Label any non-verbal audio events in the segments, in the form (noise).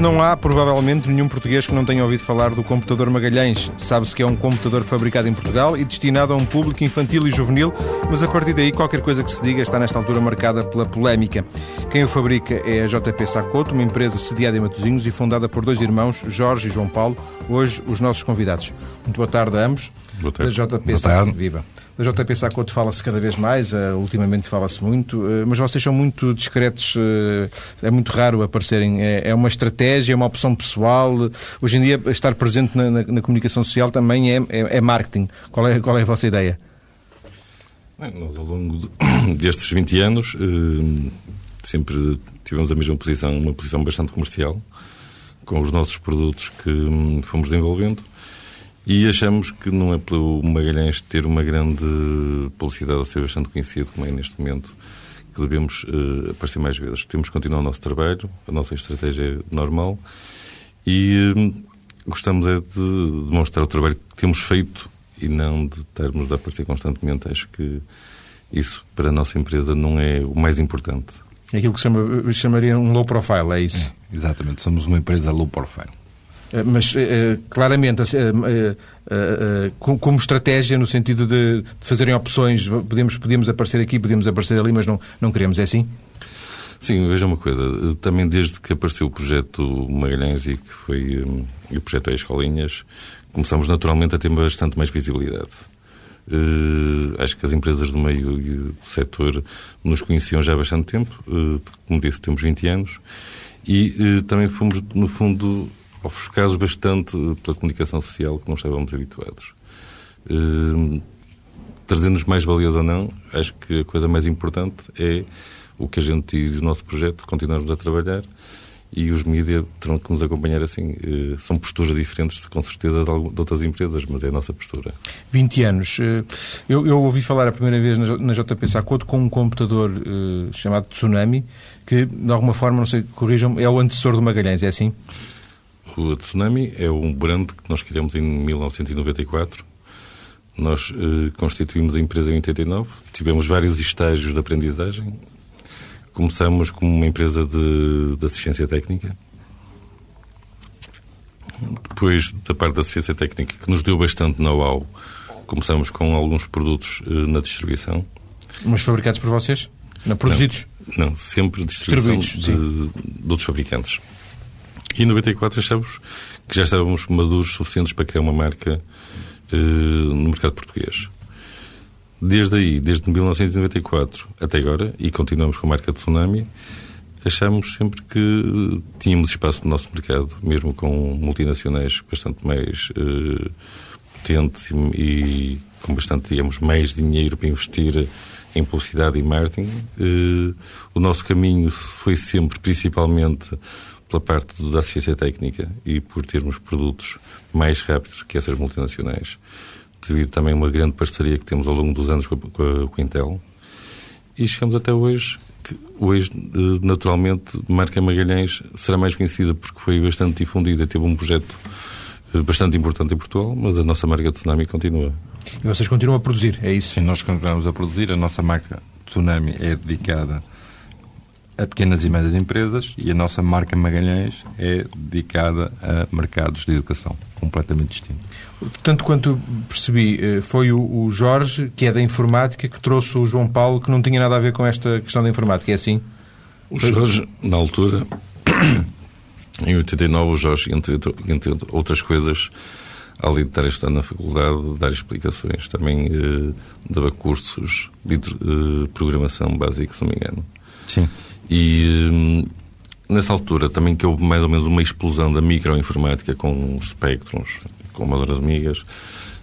Não há, provavelmente, nenhum português que não tenha ouvido falar do computador Magalhães. Sabe-se que é um computador fabricado em Portugal e destinado a um público infantil e juvenil, mas a partir daí qualquer coisa que se diga está nesta altura marcada pela polémica. Quem o fabrica é a JP Sacoto, uma empresa sediada em Matosinhos e fundada por dois irmãos, Jorge e João Paulo, hoje os nossos convidados. Muito boa tarde a ambos. Boa tarde. Da JP Sacoto, viva. Da JP Sacoto fala-se cada vez mais, uh, ultimamente fala-se muito, uh, mas vocês são muito discretos, uh, é muito raro aparecerem. É, é, uma estratégia, é uma opção pessoal. Hoje em dia, estar presente na, na, na comunicação social também é, é, é, marketing. Qual é, qual é a vossa ideia? Bem, nós, ao longo de, (coughs) destes 20 anos, sempre tivemos a mesma posição, uma posição bastante comercial, com os nossos produtos que hum, fomos desenvolvendo e achamos que não é pelo Magalhães ter uma grande publicidade ou ser bastante conhecido, como é neste momento, que devemos uh, aparecer mais vezes. Temos que continuar o nosso trabalho, a nossa estratégia é normal e uh, gostamos é de demonstrar o trabalho que temos feito e não de estarmos a aparecer constantemente. Acho que isso para a nossa empresa não é o mais importante. É aquilo que chama, chamaria um low profile, é isso? É, exatamente, somos uma empresa low profile. Eh, mas eh, claramente, eh, como estratégia, no sentido de fazerem opções, podemos, podemos aparecer aqui, podemos aparecer ali, mas não, não queremos, é assim? Sim, veja uma coisa, também desde que apareceu o projeto Magalhães e que foi o projeto é Escolinhas, começamos naturalmente a ter bastante mais visibilidade. Uh, acho que as empresas do meio e do setor nos conheciam já há bastante tempo, uh, como disse, temos 20 anos, e uh, também fomos, no fundo, ofuscados bastante pela comunicação social que não estávamos habituados. Uh, Trazendo-nos mais valias ou não, acho que a coisa mais importante é o que a gente diz o nosso projeto, continuarmos a trabalhar e os mídias terão que nos acompanhar assim. Uh, são posturas diferentes, com certeza, de, outras empresas, mas é a nossa postura. 20 anos. Uh, eu, eu, ouvi falar a primeira vez na, na JP Sacoto com um computador chamado Tsunami, que, de alguma forma, não sei, corrijam, é o antecessor do Magalhães, é assim? O Tsunami é um brand que nós criamos em 1994. Nós eh, constituímos a empresa em 89. Tivemos vários estágios de aprendizagem. Começamos como uma empresa de, de assistência técnica. Depois, da parte da assistência técnica, que nos deu bastante know-how, começamos com alguns produtos eh, na distribuição. Mas fabricados por vocês? Não, produzidos? Não, não sempre distribuição de, de outros fabricantes. E em 94 achamos que já estávamos maduros suficientes para criar uma marca uh, no mercado português. Desde aí, desde 1994 até agora, e continuamos com a marca Tsunami, achamos sempre que tínhamos espaço no nosso mercado, mesmo com multinacionais bastante mais uh, potentes e, e, com bastante, digamos, mais dinheiro para investir em publicidade e marketing. Uh, o nosso caminho foi sempre, principalmente, pela parte da assistência técnica e por termos produtos mais rápidos que essas multinacionais, devido também a uma grande parceria que temos ao longo dos anos com a, com a Intel. E chegamos até hoje, que hoje, eh, naturalmente, a marca Magalhães será mais conhecida porque foi bastante difundida, teve um projeto eh, bastante importante em Portugal, mas a nossa marca Tsunami continua. E vocês continuam a produzir, é isso? Sim, nós continuamos a produzir. A nossa marca Tsunami é dedicada a pequenas e médias empresas e a nossa marca Magalhães é dedicada a mercados de educação, completamente distinto. Tanto quanto percebi, eh, foi o Jorge, que é da informática, que trouxe o João Paulo, que não tinha nada a ver com esta questão da informática, é assim? O Jorge, na altura, (coughs) em 89, o Jorge, entre, entre outras coisas, além de estar estudando na faculdade, dar explicações, também eh, dava cursos de eh, programação básica, se não me engano. Sim. E hum, nessa altura também que houve mais ou menos uma explosão da microinformática com os Spectrums, com amadoras amigas,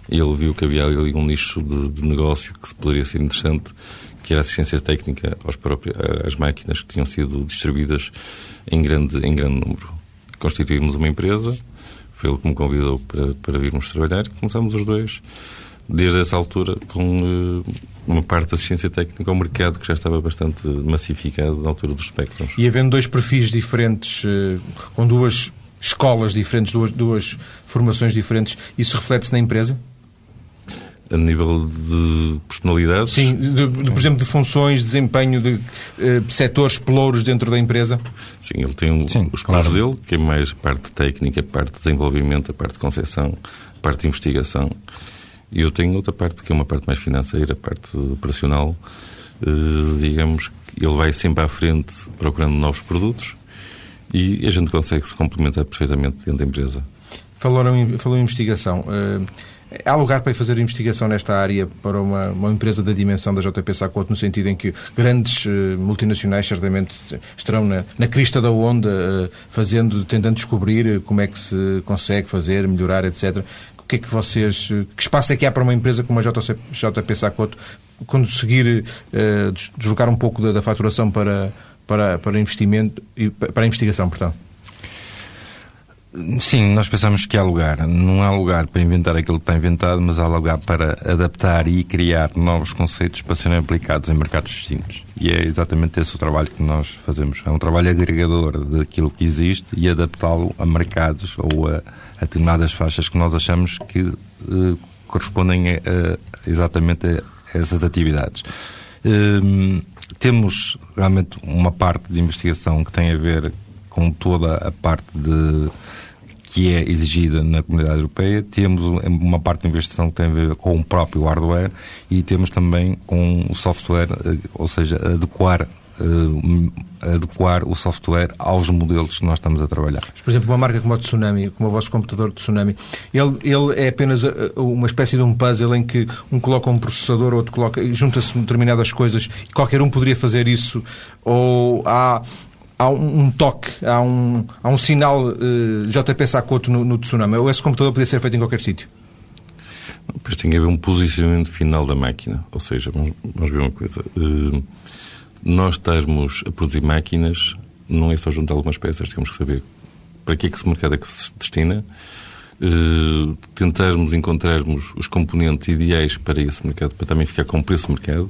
ele viu que havia ali um nicho de, de, negócio que poderia ser interessante, que era assistência técnica aos próprios, às máquinas que tinham sido distribuídas em grande, em grande número. Constituímos uma empresa, foi ele que me convidou para, para virmos trabalhar começamos os dois desde essa altura, com uh, uma parte da ciência técnica ao mercado que já estava bastante massificado na altura dos espectros. E havendo dois perfis diferentes, uh, com duas escolas diferentes, duas, duas formações diferentes, isso reflete-se na empresa? A nível de personalidades? Sim, de, de, por exemplo, de funções, desempenho de uh, setores pelouros dentro da empresa? Sim, ele tem um, Sim, os claro. dele, que é mais a parte técnica, a parte de desenvolvimento, a parte de concepção, a parte de investigação. E eu tenho outra parte, que é uma parte mais financeira, a parte operacional. Uh, digamos que ele vai sempre à frente procurando novos produtos e a gente consegue se complementar perfeitamente dentro da empresa. Em, falou em investigação. Uh, há lugar para fazer investigação nesta área para uma, uma empresa da dimensão da JP Sacoto, no sentido em que grandes uh, multinacionais certamente estarão na, na crista da onda, fazendo, tentando descobrir como é que se consegue fazer, melhorar, etc. Que é que vocês. Que espaço é que há para uma empresa como a JC, JP Sacoto conseguir deslocar um pouco da, da faturação para, para, para investimento e para investigação, portanto? Sim, nós pensamos que há lugar. Não há lugar para inventar aquilo que está inventado, mas há lugar para adaptar e criar novos conceitos para serem aplicados em mercados distintos. E é exatamente esse o trabalho que nós fazemos. É um trabalho agregador daquilo que existe e adaptá-lo a mercados ou a, a, determinadas faixas que nós achamos que uh, correspondem a, a, exatamente a essas atividades. Uh, temos realmente uma parte de investigação que tem a ver com toda a parte de que é exigida na comunidade europeia, temos uma parte de investigação que tem a ver com o próprio hardware e temos também com o software, eh, ou seja, adequar Uh, adequar o software aos modelos que nós estamos a trabalhar. Por exemplo, uma marca como o Tsunami, como o vosso computador Tsunami, ele, ele é apenas eh, uma espécie de um puzzle em que um coloca um processador, outro coloca, junta-se determinadas coisas e qualquer um poderia fazer isso, ou há há um, um, toque, há um, há um sinal uh, eh, JP no, no tsunami. Ou esse computador podia ser feito em qualquer sítio? Depois tem que haver um posicionamento final da máquina. Ou seja, vamos, vamos ver uma coisa. Uh, nós estarmos a produzir máquinas não é só juntar algumas peças. Temos que saber para que é que esse mercado é que se destina. Uh, tentarmos encontrarmos os componentes ideais para esse mercado, para também ficar com o preço mercado,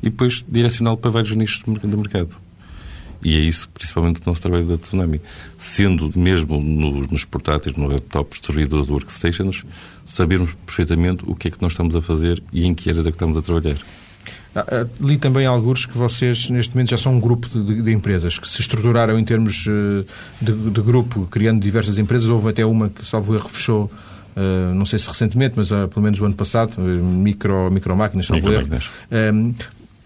e depois direcioná-lo para vários nichos do mercado. E é isso, principalmente, o nosso trabalho da Tsunami. Sendo mesmo nos, nos portáteis, nos laptops, servidores, workstations, sabermos perfeitamente o que é que nós estamos a fazer e em que áreas é que estamos a trabalhar. Ah, ah, li também alguns que vocês, neste momento, já são um grupo de, de empresas que se estruturaram em termos eh, de, de, grupo, criando diversas empresas. Houve até uma que, salvo erro, fechou, uh, não sei se recentemente, mas uh, pelo menos o ano passado, uh, micro, micro máquinas, salvo erro. Ehm,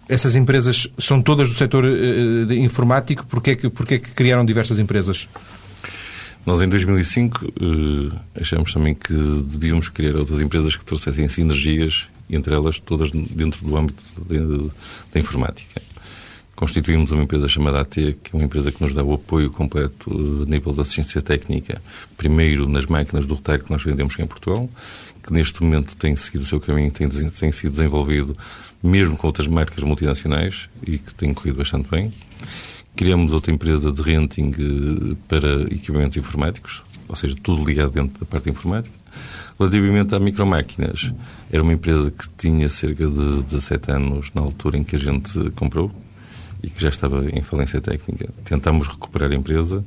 essas empresas são todas do setor uh, informático? Porquê é que, porquê que criaram diversas empresas? Nós, em 2005, uh, achamos também que devíamos criar outras empresas que trouxessem sinergias, entre elas todas dentro do âmbito da informática. Constituímos uma empresa chamada AT, que é uma empresa que nos dá o apoio completo a nível da assistência técnica, primeiro nas máquinas do retalho que nós vendemos em Portugal, que neste momento tem seguido o seu caminho, tem, tem sido desenvolvido mesmo com outras marcas multinacionais e que tem corrido bastante bem. Criamos outra empresa de renting eh, para equipamentos informáticos, ou seja, tudo ligado dentro da parte informática. Relativamente a micromáquinas, era uma empresa que tinha cerca de 17 anos na altura em que a gente comprou e que já estava em falência técnica. Tentámos recuperar a empresa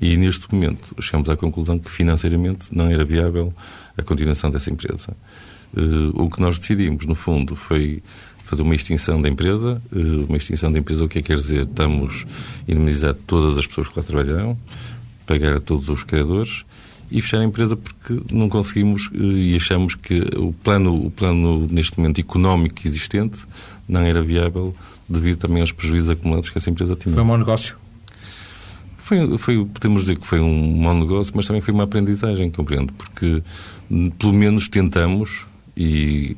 e, neste momento, chegamos à conclusão que financeiramente não era viável a continuação dessa empresa. Uh, o que nós decidimos, no fundo, foi fazer uma extinção da empresa. Uh, uma extinção da empresa, o que é que quer dizer? Estamos a indemnizar todas as pessoas que lá trabalharão, pagar a todos os criadores e fechar a empresa porque não conseguimos uh, e achamos que o plano, o plano, neste momento, económico existente não era viável devido também aos prejuízos acumulados que essa empresa tinha. Foi um mau negócio? Foi, foi, podemos dizer que foi um mau negócio, mas também foi uma aprendizagem, compreendo, porque pelo menos tentamos e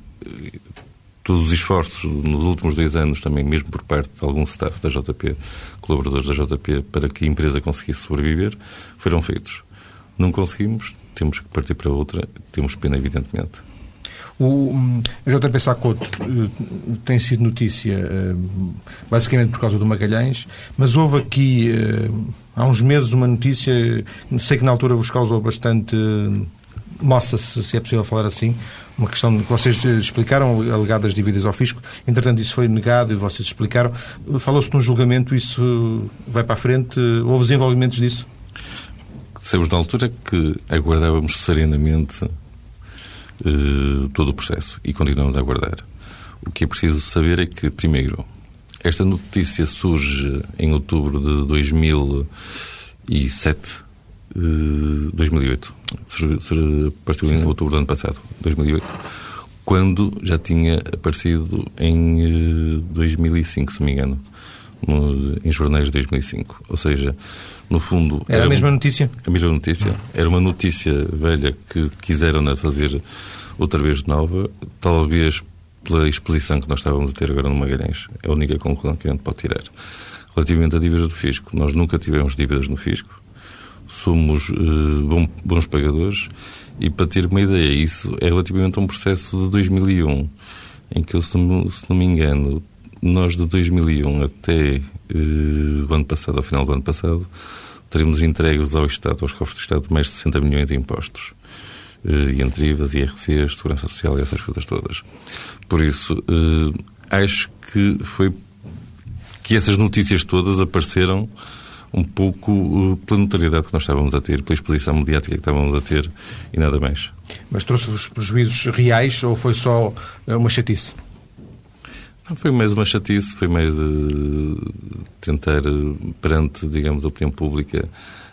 todos os esforços nos últimos dois anos, também mesmo por parte de algum staff da JP, colaboradores da JP, para que a empresa conseguisse sobreviver, foram feitos. Não conseguimos, temos que partir para outra, temos pena, evidentemente. O JP Sacoto eh, tem sido notícia eh, basicamente por causa do Magalhães, mas houve aqui eh, há uns meses uma notícia, sei que na altura vos causou bastante moça-se, se é possível falar assim, uma questão que vocês explicaram, alegadas dívidas ao fisco. Entretanto, isso foi negado e vocês explicaram. Falou-se num julgamento, isso vai para a frente? Houve desenvolvimentos disso? Dissemos na altura que aguardávamos serenamente uh, todo o processo e continuamos a aguardar. O que é preciso saber é que, primeiro, esta notícia surge em outubro de 2007, uh, 2008. Partiu em outubro do ano passado, 2008 quando já tinha aparecido em 2005, se não me engano, em jornais de 2005. Ou seja, no fundo... Era, era a mesma notícia? A mesma notícia. Era uma notícia velha que quiseram fazer outra vez de nova, talvez pela exposição que nós estávamos a ter agora no Magalhães. É a única conclusão que a gente pode tirar. Relativamente a dívidas do fisco, nós nunca tivemos dívidas no fisco, somos uh, bons pagadores e para ter uma ideia, isso é relativamente a um processo de 2001, em que, eu, se não, me engano, nós de 2001 até uh, o ano passado, ao final do ano passado, teremos entregues ao Estado, aos cofres do Estado, mais de 60 milhões de impostos. Uh, e entre IVAs, IRCs, Segurança Social e essas coisas todas. Por isso, uh, acho que foi que essas notícias todas apareceram um pouco uh, pela notoriedade que nós estávamos a ter, pela exposição mediática que estávamos a ter e nada mais. Mas trouxe-vos prejuízos reais ou foi só uh, uma chatice? Não, foi mais uma chatice, foi mais uh, tentar, perante, digamos, a opinião pública,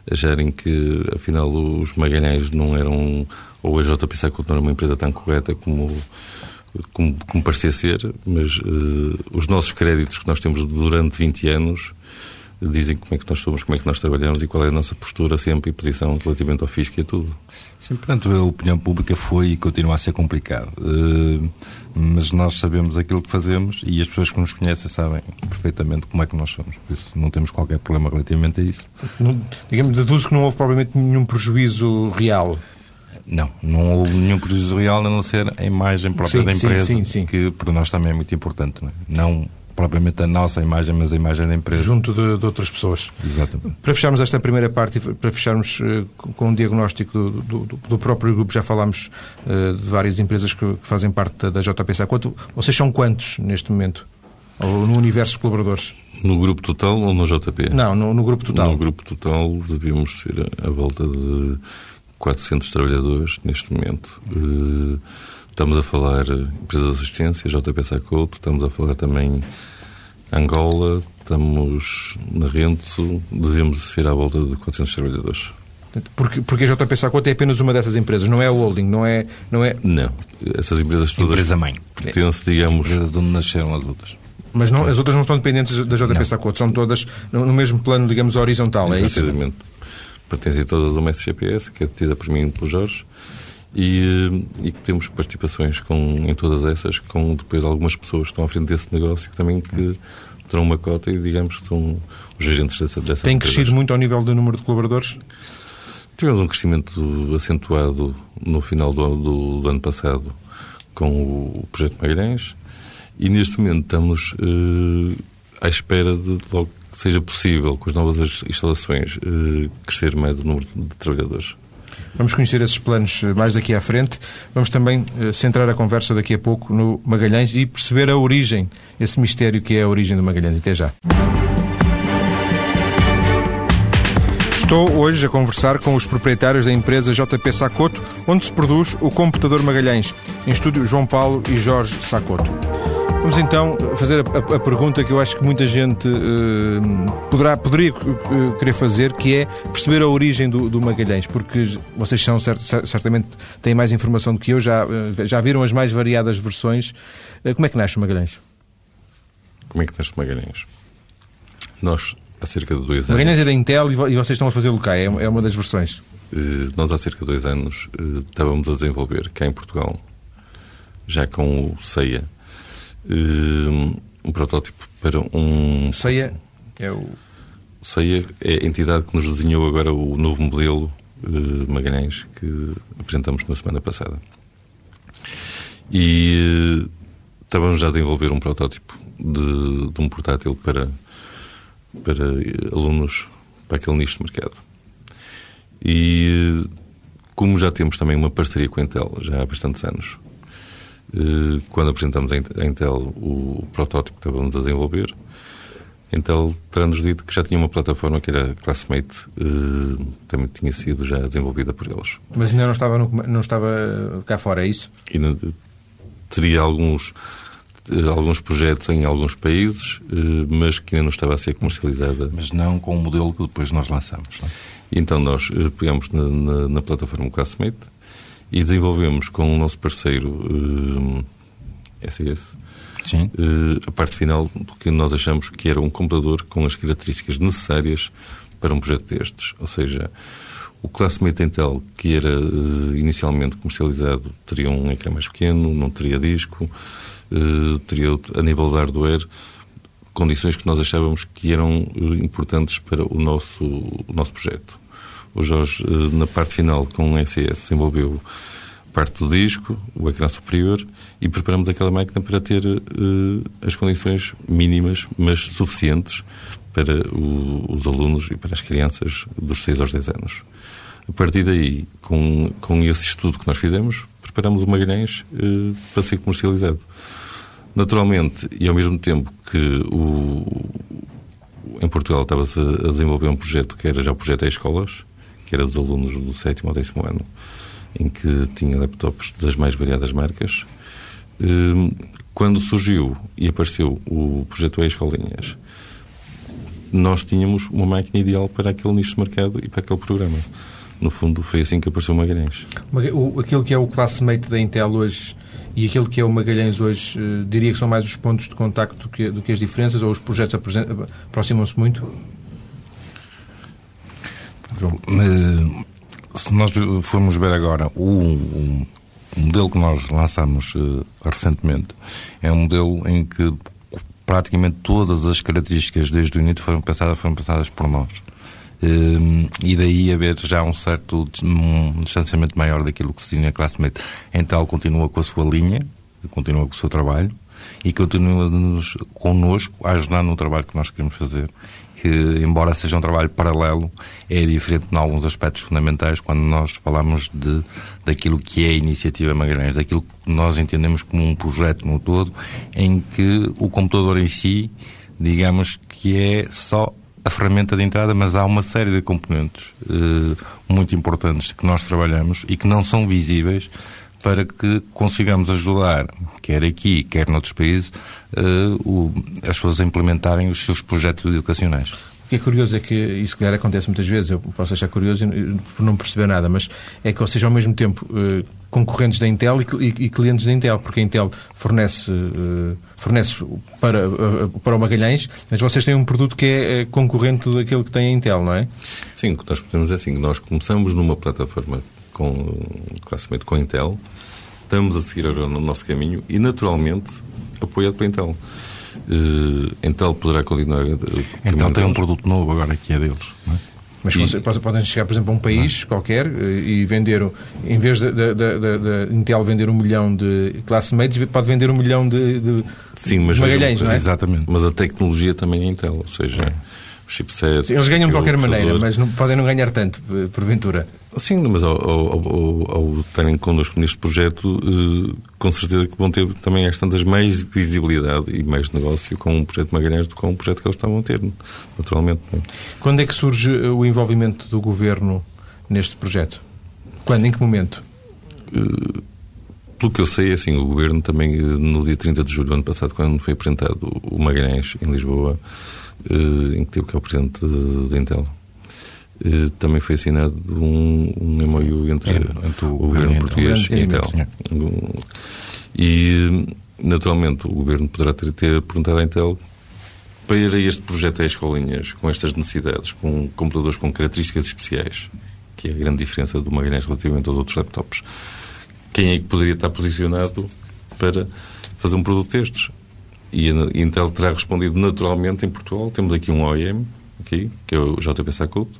acharem que, afinal, os Magalhães não eram, ou a JP Sacuto não era uma empresa tão correta como como, como parecia ser, mas uh, os nossos créditos que nós temos durante 20 anos dizem como é que nós somos, como é que nós trabalhamos e qual é a nossa postura sempre e posição relativamente ao fisco e a tudo. Sim, portanto, a opinião pública foi e continua a ser complicado. Uh, mas nós sabemos aquilo que fazemos e as pessoas que nos conhecem sabem perfeitamente como é que nós somos. Por isso não temos qualquer problema relativamente a isso. Não, digamos, deduzo que não houve provavelmente nenhum prejuízo real. Não, não houve nenhum prejuízo real a não ser a imagem própria sim, da empresa, sim, sim, que para nós também é muito importante. Não, é? não propriamente a nossa imagem, mas a imagem da empresa. Junto de, de outras pessoas. Exatamente. Para fecharmos esta primeira parte, para fecharmos uh, com um diagnóstico do, do, do, próprio grupo, já falámos uh, de várias empresas que, que, fazem parte da, da JPSA. Quanto, vocês são quantos neste momento? Ou no universo de colaboradores? No grupo total ou no JP? Não, no, no grupo total. No grupo total devíamos ser a volta de 400 trabalhadores neste momento. Uh, Estamos a falar empresa de assistência, JP Sacoto, estamos a falar também Angola, estamos na Rento, devemos ser à volta de 400 trabalhadores. Porque, porque a JP Sacoto é apenas uma dessas empresas, não é a holding, não é... Não, é... não essas empresas todas... Empresa-mãe. Pertence, digamos... Empresa de onde nasceram as outras. Mas não, as outras não estão dependentes da JP Sacoto, são todas no, mesmo plano, digamos, horizontal, é isso? Exatamente. Pertencem todas ao mestre GPS, que é detida por mim e pelo Jorge e, e, que temos participações com, em todas essas, com depois algumas pessoas que estão à frente desse negócio que também que terão uma cota e digamos que são os gerentes dessa, dessa Tem crescido muito ao nível do número de colaboradores? Tivemos um crescimento acentuado no final do, do, do ano passado com o projeto Magalhães e neste momento estamos uh, à espera de logo que seja possível, com as novas instalações, uh, crescer mais o número de trabalhadores. Vamos conhecer esses planos eh, mais daqui à frente. Vamos também uh, centrar a conversa daqui a pouco no Magalhães e perceber a origem, esse mistério que é a origem do Magalhães. Até já. Estou hoje a conversar com os proprietários da empresa JP Sacoto, onde se produz o computador Magalhães, em estúdio João Paulo e Jorge Sacoto. Vamos então fazer a, a, a, pergunta que eu acho que muita gente uh, poderá, poderia uh, querer fazer, que é perceber a origem do, do Magalhães, porque vocês são cert, certamente têm mais informação do que eu, já, uh, já viram as mais variadas versões. como é que nasce o Magalhães? Como é que nasce o Magalhães? Nós, há cerca de dois anos. Magalhães é da Intel e vocês estão a fazê-lo cá, é, é uma das versões. nós, há cerca de dois anos, estávamos a desenvolver cá em Portugal, já com o CEIA um protótipo para um. Ceia é o. Ceia é a entidade que nos desenhou agora o novo modelo uh, Magalhães que apresentamos na semana passada. E uh, estávamos já a desenvolver um protótipo de, de um portátil para, para alunos para aquele nicho de mercado. E como já temos também uma parceria com a Intel já há bastantes anos, eh, quando apresentamos à Intel o protótipo que estávamos a desenvolver, Intel terá-nos dito que já tinha uma plataforma que era Classmate, uh, também tinha sido já desenvolvida por eles. Mas ainda não estava, no, não estava cá fora, é isso? E teria alguns, uh, alguns projetos em alguns países, mas que ainda não estava a ser comercializada. Mas não com o modelo que depois nós lançamos. Não? É? Então nós pegamos na, na, na, plataforma Classmate e desenvolvemos com o nosso parceiro SAS Sim. Uh, a parte final do que nós achamos que era um computador com as características necessárias para um projeto destes. Ou seja, o Classmate Intel, que era uh, inicialmente comercializado, teria um ecrã mais pequeno, não teria disco, uh, teria, a nível de hardware, condições que nós achávamos que eram importantes para o nosso, o nosso projeto. O Jorge, na parte final, com o SES, desenvolveu parte do disco, o ecrã superior, e preparamos aquela máquina para ter uh, as condições mínimas, mas suficientes para o, os alunos e para as crianças dos 6 aos 10 anos. A partir daí, com, com esse estudo que nós fizemos, preparamos o Magalhães uh, para ser comercializado. Naturalmente, e ao mesmo tempo que o, em Portugal estava-se a desenvolver um projeto que era já o projeto E-Escolas, que era dos alunos do sétimo ou décimo ano, em que tinha laptops das mais variadas marcas. Hum, quando surgiu e apareceu o projeto E-Escolinhas, nós tínhamos uma máquina ideal para aquele nicho de mercado e para aquele programa. No fundo, foi assim que apareceu o Magalhães. Aquilo que é o classmate da Intel hoje e aquilo que é o Magalhães hoje, eh, diria que são mais os pontos de contacto do que, do que as diferenças ou os projetos aproximam-se muito? João, eh, se nós formos ver agora o, o, modelo que nós lançamos uh, recentemente, é um modelo em que praticamente todas as características desde o início foram pensadas, foram pensadas por nós. Uh, e daí haver já um certo um distanciamento maior daquilo que se tinha classmate. Então continua com a sua linha, continua com o seu trabalho e continua connosco a ajudar no trabalho que nós queremos fazer que, embora seja um trabalho paralelo, é diferente em alguns aspectos fundamentais quando nós falamos de, daquilo que é a iniciativa Magalhães, daquilo que nós entendemos como um projeto no todo, em que o computador em si, digamos que é só a ferramenta de entrada, mas há uma série de componentes eh, muito importantes que nós trabalhamos e que não são visíveis para que consigamos ajudar, quer aqui, quer noutros países, uh, o, as pessoas a implementarem os seus projetos educacionais. O que é curioso é que isso, calhar, acontece muitas vezes. Eu posso achar curioso por não perceber nada, mas é que, ou seja, ao mesmo tempo, uh, concorrentes da Intel e, e, e, clientes da Intel, porque a Intel fornece, uh, fornece para, para o Magalhães, mas vocês têm um produto que é concorrente daquele que tem a Intel, não é? Sim, o que nós podemos é assim: nós começamos numa plataforma com classe com Intel, estamos a seguir agora no nosso caminho e, naturalmente, apoiado pela Intel. Uh, Intel poderá continuar. Então tem um produto novo agora que é deles, não é? Mas e... podem chegar, por exemplo, a um país não. qualquer eh, e vender, em vez de, Intel vender um milhão de classmates, pode vender um milhão de, de Sim, mas Magalhães, não é? Exatamente. Mas a tecnologia também é Intel, ou seja, é chipset. Eles ganham de qualquer maneira, mas não, podem não ganhar tanto, eh, porventura. Sim, mas ao, ao, ao, ao estarem connosco neste projeto, eh, com certeza que vão ter também às tantas mais visibilidade e mais negócio com um projeto Magalhães do que com um projeto que eles estavam a ter, naturalmente. É? Quando é que surge eh, o envolvimento do Governo neste projeto? Quando? Em que momento? Pelo que eu sei, assim, o Governo também, no dia 30 de julho do ano passado, quando foi apresentado o Magalhães em Lisboa, eh, em que teve que é o presidente da Intel. Eh, também foi assinado um, um MOU entre, é, entre o, o governo português e Intel. E, naturalmente, o governo poderá ter, ter perguntado à Intel para este projeto a escolinhas, com estas necessidades, com computadores com características especiais, que é a grande diferença do Magalhães relativamente aos outros laptops, quem é que poderia estar posicionado para fazer um produto destes? E a Intel terá respondido naturalmente em Portugal. Temos aqui um OEM, aqui, que é o JP Sacuto,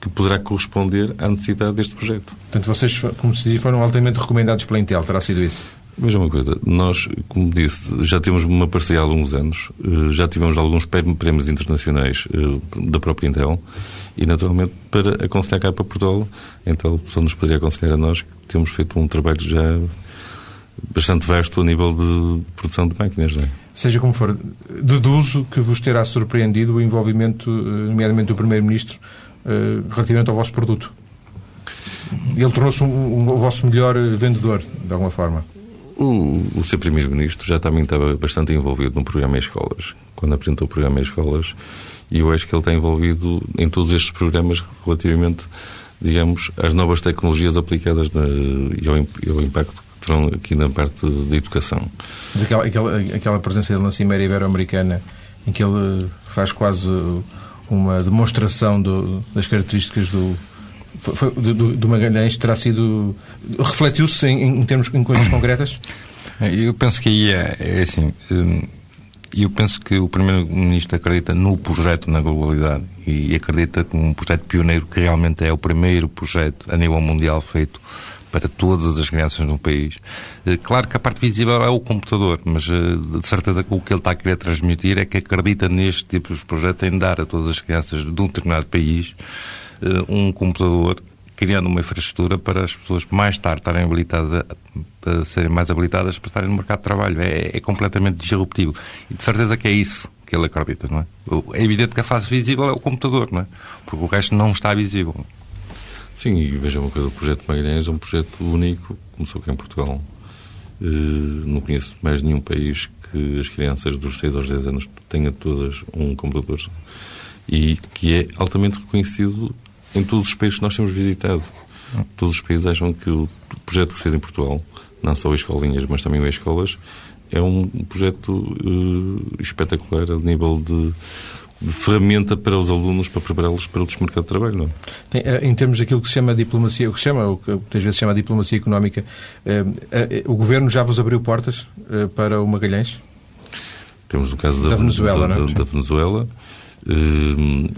que poderá corresponder à necessidade deste projeto. Portanto, vocês, como se diz, foram altamente recomendados pela Intel, terá sido isso? Veja uma coisa, nós, como disse, já temos uma parceria há alguns anos, eh, já tivemos alguns prémios internacionais eh, da própria Intel e, naturalmente, para aconselhar cá para Portugal, a Intel só nos poderia aconselhar a nós que temos feito um trabalho já bastante vasto a nível de produção de máquinas, não é? Seja como for, deduzo que vos terá surpreendido o envolvimento, eh, nomeadamente do Primeiro-Ministro, eh, relativamente ao vosso produto. Ele tornou-se um, um, o vosso melhor vendedor, de alguma forma. O, o seu Primeiro-Ministro já também estava bastante envolvido no programa em escolas, quando apresentou o programa em escolas, e eu acho que ele está envolvido em todos estes programas relativamente, digamos, às novas tecnologias aplicadas na, e, ao, e ao impacto terão aqui na parte da educação. Mas aquela, aquela, aquela presença dele na Cimeira Ibero-Americana, em que ele faz quase uma demonstração do, das características do, foi, do, do Magalhães terá sido. refletiu-se em, em, termos em coisas concretas? (coughs) Eu penso que aí é, é assim. Hum, eu penso que o Primeiro-Ministro acredita no projeto na globalidade e acredita que um projeto pioneiro que realmente é o primeiro projeto a nível mundial feito para todas as crianças no país. Eh, claro que a parte visível é o computador, mas eh, de certeza que o que ele está a querer transmitir é que acredita neste tipo de projeto em dar a todas as crianças de um determinado país eh, um computador criando uma infraestrutura para as pessoas mais tarde estarem habilitadas, a, serem mais habilitadas para estarem no mercado de trabalho. É, é, completamente disruptivo. E de certeza que é isso que ele acredita, não é? É evidente que a face visível é o computador, não é? Porque o resto não está visível. Sim, e vejam uma coisa, o projeto Magalhães é um projeto único, começou aqui em Portugal. Uh, não conheço mais nenhum país que as crianças dos 6 aos 10 anos tenham todas um computador e que é altamente reconhecido em todos os países que nós temos visitado. Todos os países acham que o projeto que se fez em Portugal, não só escolinhas, mas também as escolas, é um projeto uh, espetacular a nível de, de, ferramenta para os alunos para prepará-los para outros mercados de trabalho. Não é? Tem, eh, em termos daquilo que se chama diplomacia, o que se chama, o que muitas vezes se chama diplomacia económica, uh, uh, o governo já vos abriu portas para o Magalhães? Temos o caso da, da Venezuela, da, da, da Venezuela.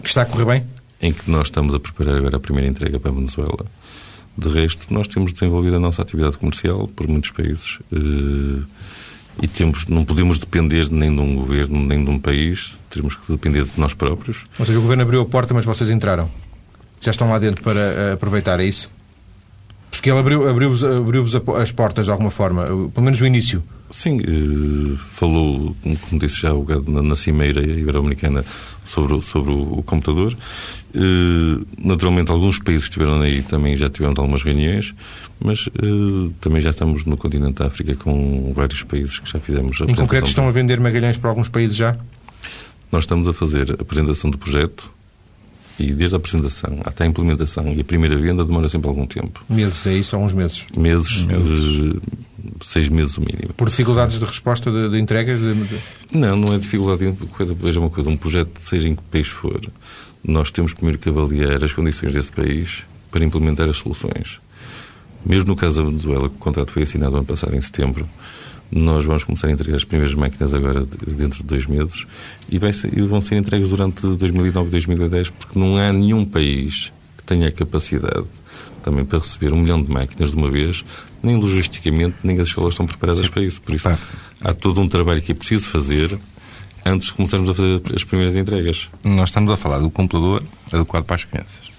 que está a correr bem? em que nós estamos a preparar agora a primeira entrega para a Venezuela. De resto, nós temos desenvolvido a nossa atividade comercial por muitos países eh, e temos, não podemos depender nem de um governo, nem de um país, temos que depender de nós próprios. Ou seja, o governo abriu a porta, mas vocês entraram. Já estão lá dentro para eh, aproveitar, é isso? Porque ele abriu-vos abriu, abriu as portas de alguma forma, pelo menos o início. Sim, eh, falou, como disse já o na, na Cimeira Ibero-Americana, sobre, sobre o, computador. Eh, naturalmente, alguns países que estiveram aí também já tivemos algumas reuniões, mas eh, também já estamos no continente da África com vários países que já fizemos. Em concreto, estão a vender Magalhães para alguns países já? Nós estamos a fazer a apresentação do projeto e desde a apresentação até a implementação e a primeira venda demora sempre algum tempo. Meses, é isso? Alguns meses? Meses, meses. Seis meses o mínimo. Por dificuldades de resposta de, de entregas? De... Não, não é dificuldade. Veja uma coisa, um projeto, seja em que país for, nós temos primeiro que avaliar as condições desse país para implementar as soluções. Mesmo no caso da Venezuela, que o contrato foi assinado ano passado, em setembro, nós vamos começar a entregar as primeiras máquinas agora dentro de dois meses e, ser, e vão ser entregues durante 2009 e 2010 porque não há nenhum país que tenha a capacidade também para receber um milhão de máquinas de uma vez, nem logisticamente, nem as escolas estão preparadas Sim. para isso. Por isso, ah. há todo um trabalho que é preciso fazer antes de começarmos a fazer as primeiras entregas. Nós estamos a falar do computador adequado para as crianças.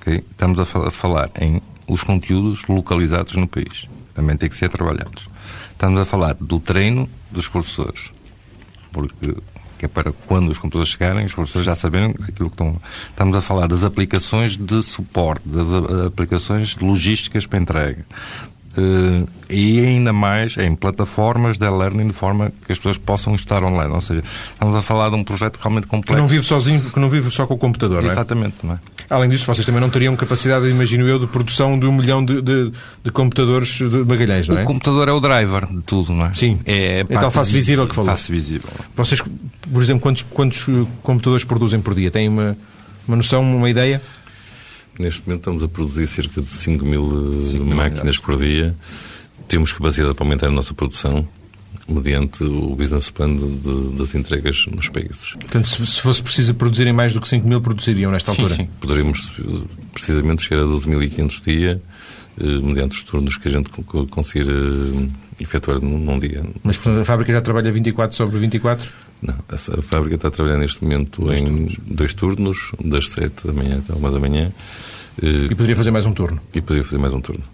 Okay? Estamos a falar em os conteúdos localizados no país. Também têm que ser trabalhados. Estamos a falar do treino dos professores. Porque que é para quando os computadores chegarem, os professores já saberem aquilo que estão. Estamos a falar das aplicações de suporte, das aplicações logísticas para entrega. Uh, e ainda mais em plataformas de learning de forma que as pessoas possam estar online. Ou seja, estamos a falar de um projeto realmente complexo. Que não vive sozinho, que não vive só com o computador, Exatamente, não é? Além disso, vocês também não teriam capacidade, imagino eu, de produção de um milhão de, de, de computadores de Magalhães, não é? O computador é o driver de tudo, não é? Sim. É, é tal face visível que falou. Face visível. Vocês, por exemplo, quantos, quantos computadores produzem por dia? Têm uma, uma noção, uma ideia? Neste momento estamos a produzir cerca de 5 mil, 5 mil máquinas por dia. Temos capacidade para aumentar a nossa produção mediante o business plan de, de, das entregas nos países. Portanto, se, se, fosse preciso produzirem mais do que 5 mil, produziriam nesta sim, altura? Sim, poderíamos precisamente chegar a 12.500 dia, eh, mediante os turnos que a gente conseguir eh, efetuar num, num, dia. Mas portanto, a fábrica já trabalha 24 sobre 24? Não, a, fábrica está a trabalhar neste momento dois em turnos. dois turnos, das 7 da manhã até 1 da manhã. Eh, e poderia fazer mais um turno? E poderia fazer mais um turno.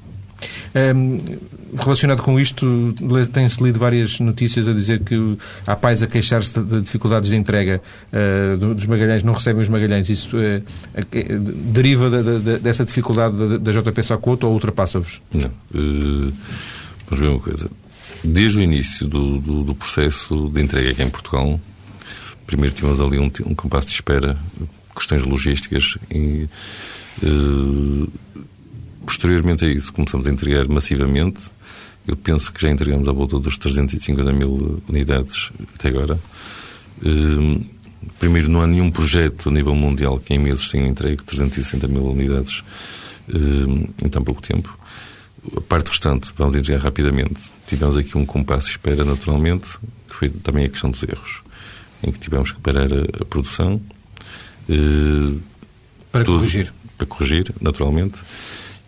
Um, relacionado com isto, tem-se lido várias notícias a dizer que há pais a queixar-se de, dificuldades de entrega uh, dos Magalhães, não recebem os Magalhães. Isso é, deriva dessa dificuldade da, da JP Sacoto ou ultrapassa-vos? Não. Uh, vamos ver uma coisa. Desde o início do, do, do, processo de entrega aqui em Portugal, primeiro tínhamos ali um, um compasso de espera, questões logísticas e uh, posteriormente a isso começamos a entregar massivamente. Eu penso que já entregamos à volta dos 350 mil unidades até agora. Uh, primeiro, não há nenhum projeto a nível mundial que em meses tenha entregue 360 mil unidades uh, em tão pouco tempo. A parte restante vamos entregar rapidamente. Tivemos aqui um compasso de espera, naturalmente, que foi também a questão dos erros, em que tivemos que parar a, a produção. Uh, para tudo, corrigir. Para corrigir, naturalmente.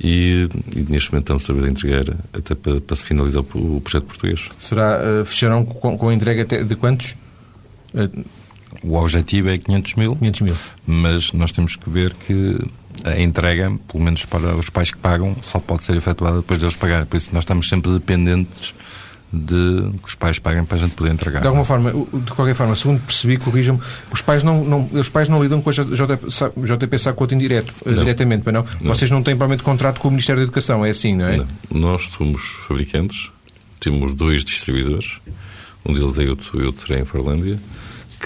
E, e, neste momento estamos a trabalhar a entregar até para, para, se finalizar o, o projeto português. Será, uh, fecharão com, com a entrega de quantos? Uh, o objetivo é 500 mil. 500 mil. Mas nós temos que ver que a entrega, pelo menos para os pais que pagam, só pode ser efetuada depois deles pagarem. Por isso nós estamos sempre dependentes de que os pais paguem para a gente poder entregar. De alguma forma, de qualquer forma, segundo percebi, corrijam-me, os pais não, não, os pais não lidam com a JP Sacoto indireto, não. diretamente, não? não? Vocês não têm provavelmente contrato com o Ministério da Educação, é assim, não é? Não. Nós somos fabricantes, temos dois distribuidores, um deles é outro, outro é em Forlândia,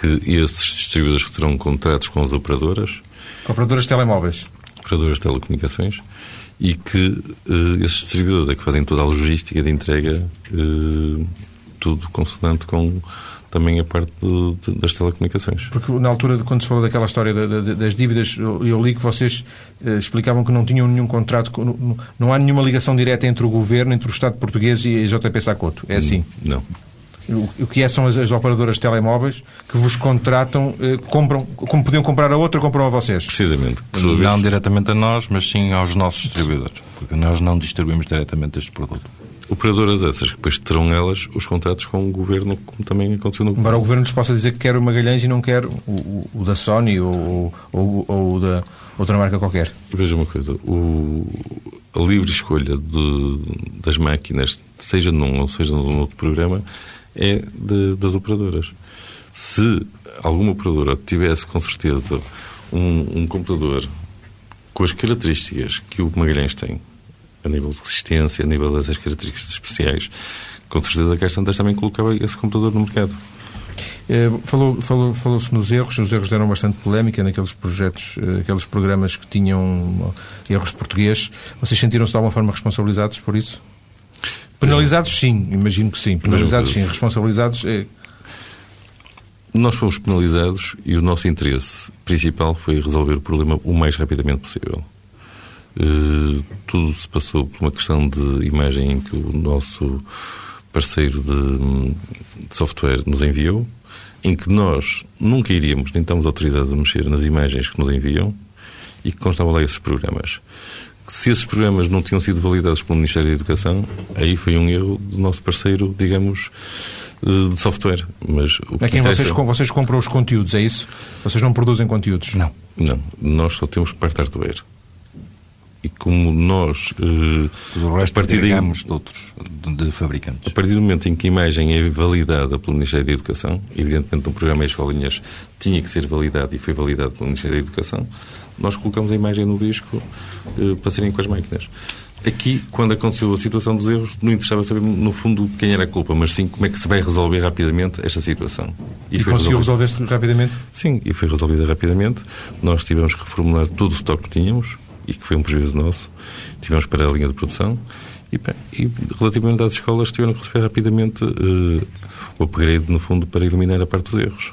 que esses distribuidores terão contratos com as operadoras. Operadoras de telemóveis operadoras de telecomunicações e que uh, esses distribuidores é que fazem toda a logística de entrega, uh, tudo consonante com também a parte de, de, das telecomunicações. Porque na altura, de, quando se falou daquela história das dívidas, eu, eu, li que vocês uh, explicavam que não tinham nenhum contrato, não, não, há nenhuma ligação direta entre o Governo, entre o Estado português e a JP Sacoto. É assim? Não. O que é são as, as, operadoras de telemóveis que vos contratam, eh, compram, como podiam comprar a outra, compram a vocês? Precisamente. Não diretamente a nós, mas sim aos nossos distribuidores, porque nós não distribuímos diretamente este produto. Operadoras essas, que depois terão elas os contratos com o Governo, como também aconteceu no Embora o Governo lhes possa dizer que quer o Magalhães e não quer o, o, o da Sony ou, ou, ou, da outra marca qualquer. Veja uma coisa, o, a livre escolha de, das máquinas, seja num ou seja num outro programa, é de, das operadoras. Se alguma operadora tivesse com certeza um, um, computador com as características que o Magalhães tem, a nível de resistência, a nível dessas características especiais, com certeza que a tantas também colocava esse computador no mercado. É, falou, falou, falou-se nos erros, os erros deram bastante polémica naqueles projetos, eh, aqueles programas que tinham erros portugueses. Vocês sentiram-se de alguma forma responsabilizados por isso? Penalizados, sim, imagino que sim. Penalizados, sim. Responsabilizados. É... Nós fomos penalizados e o nosso interesse principal foi resolver o problema o mais rapidamente possível. Uh, tudo se passou por uma questão de imagem em que o nosso parceiro de, de software nos enviou, em que nós nunca iríamos, nem estamos autorizados a mexer nas imagens que nos enviam e que constavam lá esses programas se esses programas não tinham sido validados pelo Ministério da Educação, aí foi um erro do nosso parceiro, digamos, eh, de software. Mas o que é quem vocês, vocês compram os conteúdos, é isso? Vocês não produzem conteúdos? Não. Não, nós só temos parte hardware. E como nós. Uh, Tudo o resto a partir de, de outros, de fabricantes. A partir do momento em que a imagem é validada pelo Ministério da Educação, evidentemente no programa Escolinhas tinha que ser validado e foi validado pelo Ministério da Educação, nós colocamos a imagem no disco uh, para serem com as máquinas. Aqui, quando aconteceu a situação dos erros, não interessava saber, no fundo, quem era a culpa, mas sim como é que se vai resolver rapidamente esta situação. E, e conseguiu resolver-se rapidamente? Sim, e foi resolvida rapidamente. Nós tivemos que reformular todo o estoque que tínhamos, e que foi um prejuízo nosso. Tivemos para a linha de produção e, e relativamente às escolas, tiveram que receber rapidamente uh, o upgrade, no fundo, para eliminar a parte dos erros.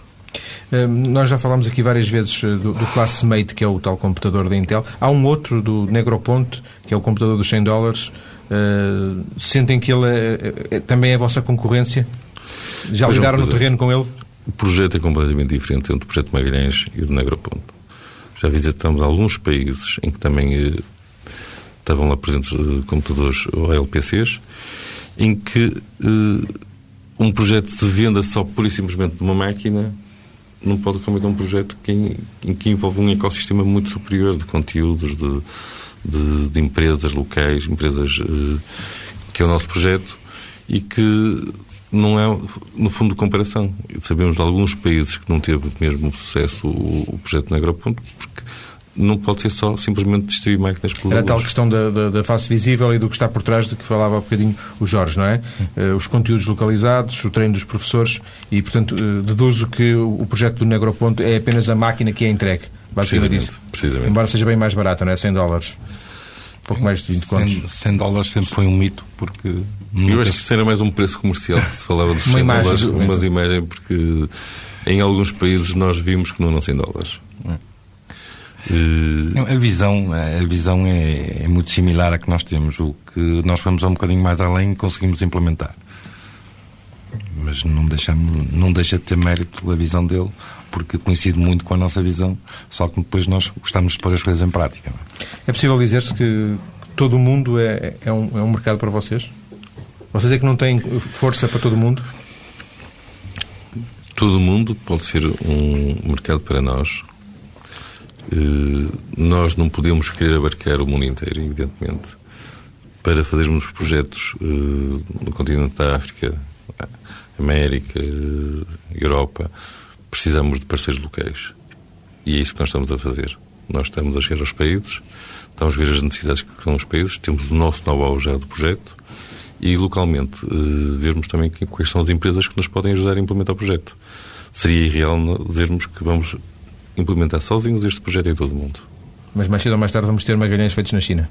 Nós já falámos aqui várias vezes eh, do, do Classmate, que é o tal computador da Intel. Há um outro do Negroponte, que é o computador dos 100 dólares. Uh, sentem que ele é, é, também é a vossa concorrência? Já pois lidaram no terreno com ele? O projeto é completamente diferente entre o projeto Magalhães e o do Negroponte. Já visitamos alguns países em que também eh, estavam lá presentes computadores ou LPCs, em que eh, um projeto de venda só pura e simplesmente de uma máquina não pode combinar um projeto que, em, que envolve um ecossistema muito superior de conteúdos, de, de, de empresas locais, empresas que é o nosso projeto e que não é, no fundo, comparação. Sabemos de alguns países que não teve mesmo sucesso o, o projeto no Agroponto, porque não pode ser só simplesmente distribuir máquinas pelos Era a tal questão da, da, da, face visível e do que está por trás de que falava há um bocadinho o Jorge, não é? Uh, os conteúdos localizados, o treino dos professores e, portanto, uh, deduzo que o projeto do Negroponto é apenas a máquina que é entregue. Basicamente precisamente, isso. precisamente. Embora seja bem mais barata, não é? 100 dólares. Pouco mais de 20 contos. 100, 100 dólares sempre foi um mito, porque... Eu acho que isso era mais um preço comercial, se falava dos 100 imagem, dólares, umas imagens, porque em alguns países nós vimos que não eram 100 dólares. A visão, a visão é, é, muito similar à que nós temos. O que nós vamos um bocadinho mais além e conseguimos implementar. Mas não, deixamos, não deixa de ter mérito a visão dele, porque coincide muito com a nossa visão, só que depois nós gostamos de pôr as coisas em prática. É possível dizer-se que todo o mundo é, é, um, é um mercado para vocês? Vocês é que não têm força para todo o mundo? Todo o mundo pode ser um mercado para nós, eh, nós não podemos querer abarcar o mundo inteiro, evidentemente. Para fazermos projetos eh, no continente da África, América, eh, Europa, precisamos de parceiros locais. E é isso que nós estamos a fazer. Nós estamos a chegar aos países, estamos a ver as necessidades que são os países, temos o nosso know-how já do projeto e localmente vermos também quais são as empresas que nos podem ajudar a implementar o projeto. Seria irreal dizermos que vamos implementar sozinhos este projeto em todo o mundo. Mas mais cedo ou mais tarde vamos ter Magalhães feitos na China?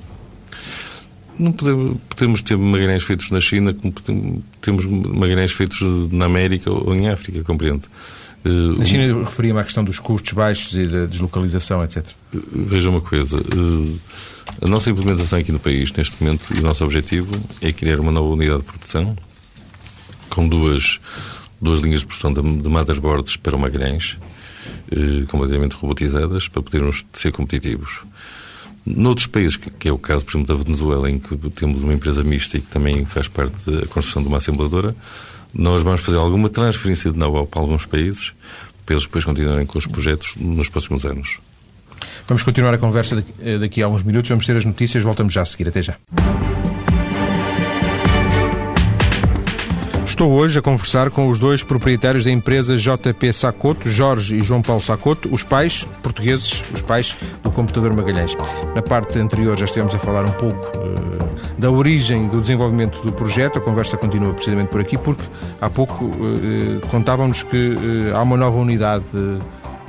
Não podemos, podemos ter Magalhães feitos na China como temos Magalhães feitos na América ou em África, compreende? Eh, na China eu referia-me à questão dos custos baixos e da deslocalização, etc. Eh, veja uma coisa. Eh, a nossa implementação aqui no país, neste momento, e o nosso objetivo é criar uma nova unidade de produção com duas, duas linhas de produção de, de motherboards para o Magalhães eh, completamente robotizadas para podermos ser competitivos. Noutros países, que é o caso, por exemplo, da Venezuela, em que temos uma empresa mista e que também faz parte da construção de uma assembladora, nós vamos fazer alguma transferência de know-how para alguns países para eles depois continuarem com os projetos nos próximos anos. Vamos continuar a conversa daqui, eh, a alguns minutos. Vamos ter as notícias. Voltamos já a seguir. Até já. Estou hoje a conversar com os dois proprietários da empresa JP Sacoto, Jorge e João Paulo Sacoto, os pais portugueses, os pais do computador Magalhães. Na parte anterior já estivemos a falar um pouco uh, da origem do desenvolvimento do projeto. A conversa continua precisamente por aqui, porque há pouco uh, contavam-nos que uh, há uma nova unidade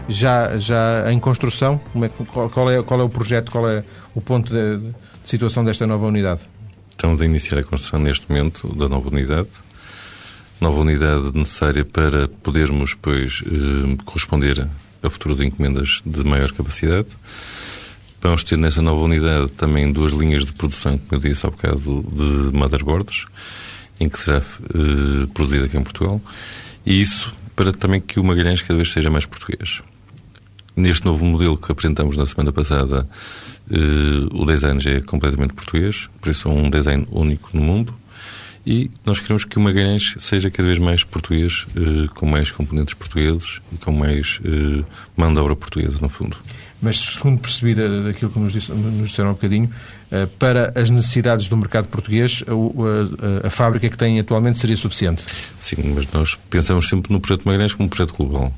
já, já em construção. É, qual, qual, é, qual é o projeto, qual é o ponto de, de situação desta nova unidade? Estamos a iniciar a construção neste momento da nova unidade nova unidade necessária para podermos, pois, eh, corresponder a futuras encomendas de maior capacidade. Vamos ter nessa nova unidade também duas linhas de produção, como eu disse há bocado, de motherboards, em que será eh, produzida aqui em Portugal. E isso para também que o Magalhães cada vez seja mais português. Neste novo modelo que apresentamos na semana passada, eh, o design já é completamente português, por isso é um design único no mundo e nós queremos que o Magalhães seja cada vez mais português, eh, com mais componentes portugueses e com mais eh, mão de obra portuguesa, no fundo. Mas, segundo percebi daquilo que nos, disse, nos disseram há um bocadinho, eh, para as necessidades do mercado português, a, a, a, fábrica que tem atualmente seria suficiente? Sim, mas nós pensamos sempre no projeto Magalhães como um projeto global.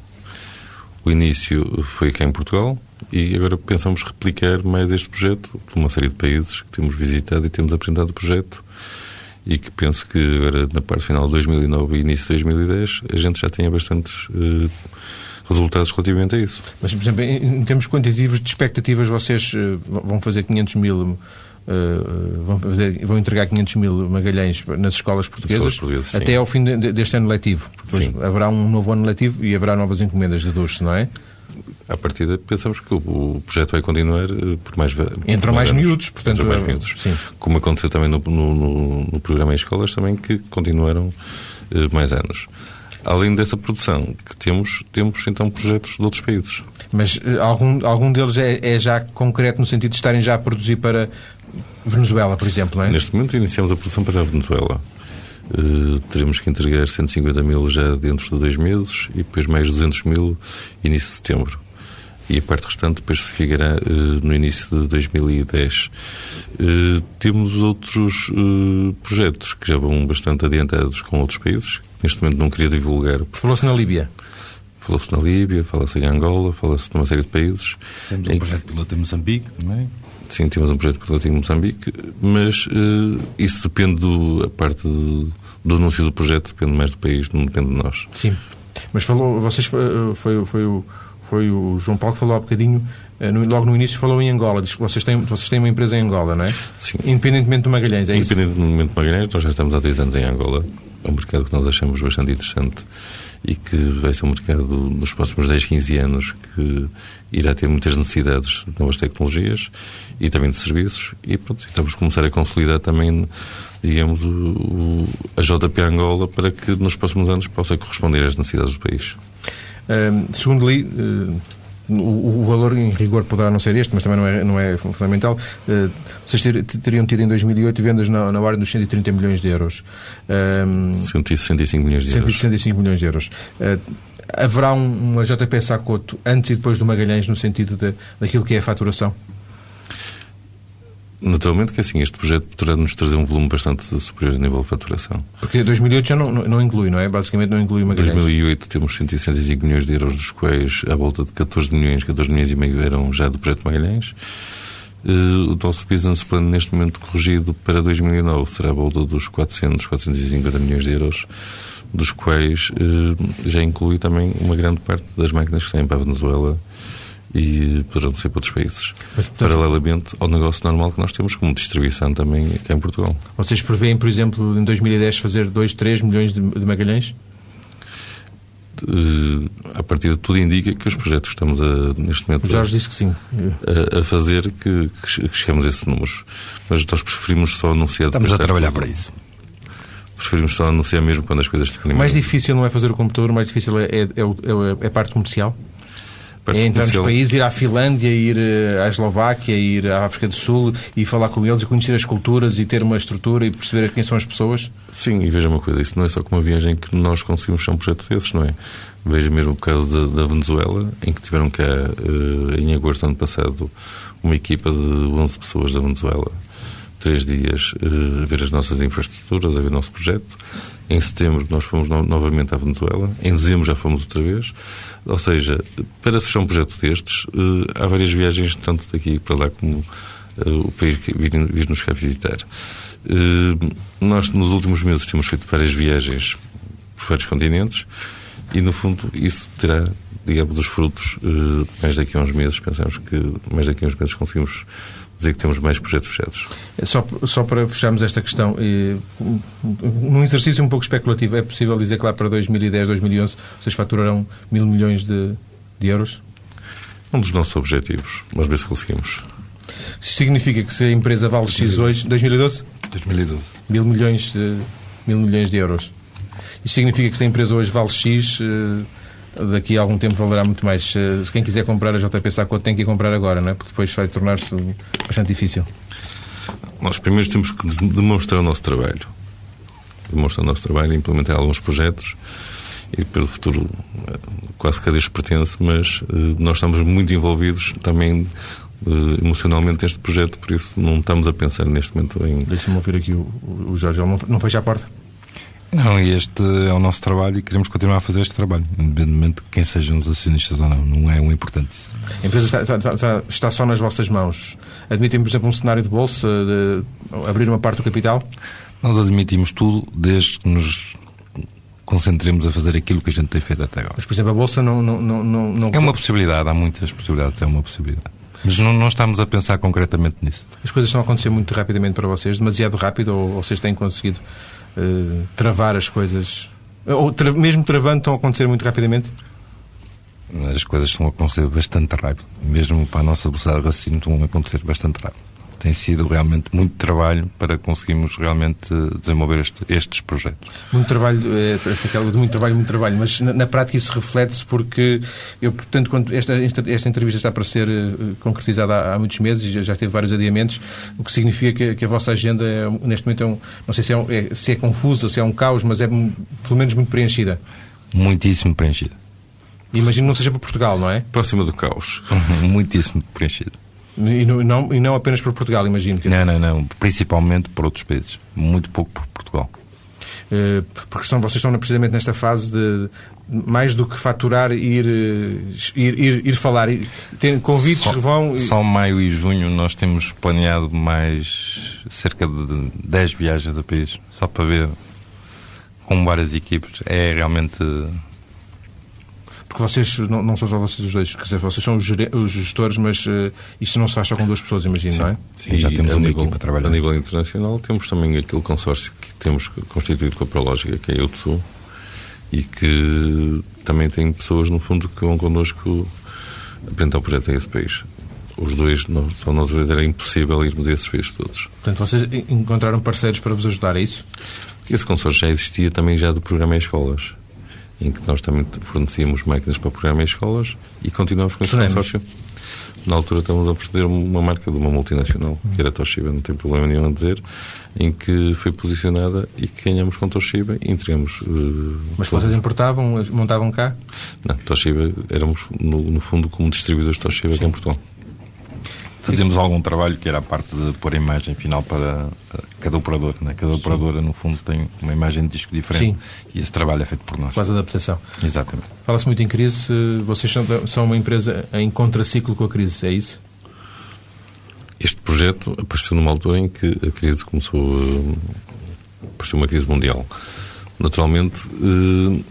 O início foi cá em Portugal e agora pensamos replicar mais este projeto por uma série de países que temos visitado e temos apresentado o projeto e que penso que agora na parte final de 2009 e início de 2010 a gente já tenha bastantes uh, resultados relativamente a isso. Mas, por exemplo, em, termos quantitativos de expectativas, vocês uh, vão fazer 500 mil Uh, vão, fazer, vão, entregar 500 mil Magalhães nas escolas portuguesas até ao fim de, deste ano letivo. Depois sim. haverá um novo ano letivo e haverá novas encomendas de duche, não é? À partida, pensamos que o projeto vai continuar eh, por mais Entram mais, mais miúdos, portanto. Entram mais é- miúdos. Sim. Como aconteceu também no, no, no, programa em escolas, também que continuaram uh, mais anos. Além dessa produção que temos, temos então projetos de outros países. Mas uh, algum, algum deles é, é, já concreto no sentido de estarem já a produzir para Venezuela, por exemplo, não é? Neste momento iniciamos a produção para a Venezuela. Uh, teremos que entregar 150 mil já dentro de dois meses e depois mais 200 mil início de setembro. E a parte restante depois se ficará uh, no início de 2010. Uh, temos outros uh, projetos que já vão bastante adiantados com outros países, neste momento não queria divulgar. Falou-se na Líbia? Falou-se na Líbia, fala-se em Angola, fala-se numa série de países. Temos um projeto piloto em Moçambique também. Sim, temos um projeto piloto em Moçambique, mas isso depende do, a parte de, do anúncio do projeto, depende mais do país, não depende de nós. Sim. Mas falou, vocês foi, foi, foi o foi o João Paulo que falou há bocadinho, eh, logo no início falou em Angola, diz que vocês têm, vocês têm uma empresa em Angola, não é? Sim. Independentemente do Magalhães, é isso? Independentemente do Magalhães, nós já estamos há dois anos em Angola. É um mercado que nós achamos bastante interessante e que vai ser um mercado nos próximos 10, 15 anos que irá ter muitas necessidades de novas tecnologias e também de serviços e pronto, estamos a começar a consolidar também digamos, o, a JP Angola para que nos próximos anos possa corresponder às necessidades do país segundo li, uh, o, valor em rigor poderá não ser este, mas também não é, não é fundamental. Uh, vocês ter, teriam tido em 2008 vendas na, na ordem dos 130 milhões de euros. Um, 165 milhões de euros. 165 milhões de euros. Uh, haverá um, uma JP Sacoto antes e depois do Magalhães no sentido de, daquilo que é a faturação? Naturalmente que assim, este projeto poderá nos trazer um volume bastante superior a nível de faturação. Porque 2008 já não, não inclui, não é? Basicamente não inclui Magalhães. Em 2008 temos 165 milhões de euros, dos quais a volta de 14 milhões, 14 milhões e meio eram já do projeto Magalhães. Uh, o nosso business plan neste momento corrigido para 2009 será a volta dos 400, 450 milhões de euros, dos quais uh, já inclui também uma grande parte das máquinas que saem para a Venezuela e poderão ser para outros países. Mas, portanto, Paralelamente ao negócio normal que nós temos como distribuição também aqui em Portugal. Vocês prevêem, por exemplo, em 2010 fazer 2, 3 milhões de, de Magalhães? Uh, a partir de tudo indica que os projetos que estamos a, neste momento o Jorge disse que sim. A, a fazer que, que chegamos a esses números. Mas nós preferimos só anunciar. Estamos a trabalhar para isso. Preferimos só anunciar mesmo quando as coisas estiverem. Mais difícil não é fazer o computador, mais difícil é, é, é, é a parte comercial? É entrar nos países, ir à Finlândia, ir eh, à Eslováquia, ir à África do Sul e falar com eles e conhecer as culturas e ter uma estrutura e perceber quem são as pessoas? Sim, e veja uma coisa, isso não é só com uma viagem que nós conseguimos ser um projeto desses, não é? Veja mesmo o caso da, da Venezuela, em que tiveram cá, uh, em agosto do ano passado, uma equipa de 11 pessoas da Venezuela três dias uh, a ver as nossas infraestruturas, a ver o nosso projeto. Em setembro nós fomos no novamente à Venezuela. Em dezembro já fomos outra vez. Ou seja, para fechar um projeto destes, uh, há várias viagens, tanto daqui para lá como uh, o país que vir, nos cá visitar. nós, nos últimos meses, temos feito várias viagens por vários continentes e, no fundo, isso terá, digamos, dos frutos mais daqui a uns meses. Pensamos que mais daqui a uns meses conseguimos dizer que temos mais projetos fechados. É só, só para fecharmos esta questão, num exercício um pouco especulativo, é possível dizer que lá para 2010, 2011 vocês faturarão mil milhões de, de euros? Um dos nossos objetivos, mas ver se conseguimos. Isso significa que se a empresa vale X hoje, 2012? 2012. Mil milhões de, mil milhões de euros. Isso significa que se a empresa hoje vale X, eh, daqui a algum tempo valerá muito mais. Se quem quiser comprar a JP Saco tem que ir comprar agora, não é? porque depois vai tornar-se bastante difícil. Nós primeiro temos que demonstrar o nosso trabalho. Demonstrar o nosso trabalho, implementar alguns projetos e pelo futuro eh, quase que a Deus pertence, mas nós estamos muito envolvidos também emocionalmente neste projeto, por isso não estamos a pensar neste momento em. Deixa-me ouvir aqui o, o Jorge, ele não, não fecha a porta? Não, e este é o nosso trabalho e queremos continuar a fazer este trabalho, independentemente de quem sejam os acionistas ou não. Não é o importante. A empresa está, está, está, só nas vossas mãos. Admitem, por exemplo, um cenário de bolsa, de abrir uma parte do capital? Nós admitimos tudo desde que nos concentremos a fazer aquilo que a gente tem feito até agora. Mas, por exemplo, a bolsa não. não, não, não... É uma possibilidade, há muitas possibilidades, é uma possibilidade. Mas não, não, estamos a pensar concretamente nisso. As coisas estão a acontecer muito rapidamente para vocês, demasiado rápido, ou vocês têm conseguido uh, travar as coisas? Ou tra mesmo travando, estão a acontecer muito rapidamente? As coisas estão a acontecer bastante rápido. Mesmo para a nossa velocidade de raciocínio, estão a acontecer bastante rápido tem sido realmente muito trabalho para conseguirmos realmente desenvolver este, estes projetos. Muito trabalho, é, parece aquela de muito trabalho, muito trabalho, mas na, na prática isso reflete-se porque eu, portanto, quando esta, esta entrevista está para ser uh, concretizada há, há, muitos meses, já, já teve vários adiamentos, o que significa que, que a vossa agenda é, neste momento é um, não sei se é, um, é, se é confusa, se é um caos, mas é pelo menos muito preenchida. Muitíssimo preenchida. Imagino não seja para Portugal, não é? Próxima do caos. (laughs) Muitíssimo preenchido. E não, e não apenas para Portugal, imagino. Que... Não, não, não. Principalmente para outros países. Muito pouco por Portugal. Uh, porque são, vocês estão precisamente nesta fase de mais do que faturar, ir, ir, ir, ir falar. Ter convites só, vão. Só maio e junho nós temos planeado mais cerca de 10 viagens a país, só para ver com várias equipes. É realmente porque vocês, não, não são só vocês os dois, quer dizer, vocês são os, os gestores, mas uh, isto não se faz só com duas pessoas, imagino, não é? Sim, já temos uma nível, equipa a trabalhar. A nível internacional temos também aquele consórcio que temos constituído com a Prológica, que é a UTSU, e que também tem pessoas, no fundo, que vão connosco apresentar o projeto a esse país. Os dois, nós, só nós dois, era impossível irmos a esses países todos. Portanto, vocês encontraram parceiros para vos ajudar, é isso? Esse consórcio já existia também já do programa em escolas em que nós também fornecíamos máquinas para programa em escolas e continuamos com esse consórcio. Na altura estamos a proceder uma marca de uma multinacional, que era Toshiba, não tem problema nenhum a dizer, em que foi posicionada e que ganhamos com Toshiba e entregamos. Uh, Mas vocês importavam, montavam cá? Não, Toshiba, éramos no, no fundo como distribuidores de Toshiba Sim. aqui em Portugal. Fazemos algum trabalho que era a parte de pôr a imagem final para cada operadora. Né? Cada operadora, no fundo, tem uma imagem de disco diferente Sim. e esse trabalho é feito por nós. Faz adaptação. Exatamente. Fala-se muito em crise. Vocês são, uma empresa em contraciclo com a crise, é isso? Este projeto apareceu numa altura em que a crise começou a aparecer uma crise mundial. Naturalmente, eh,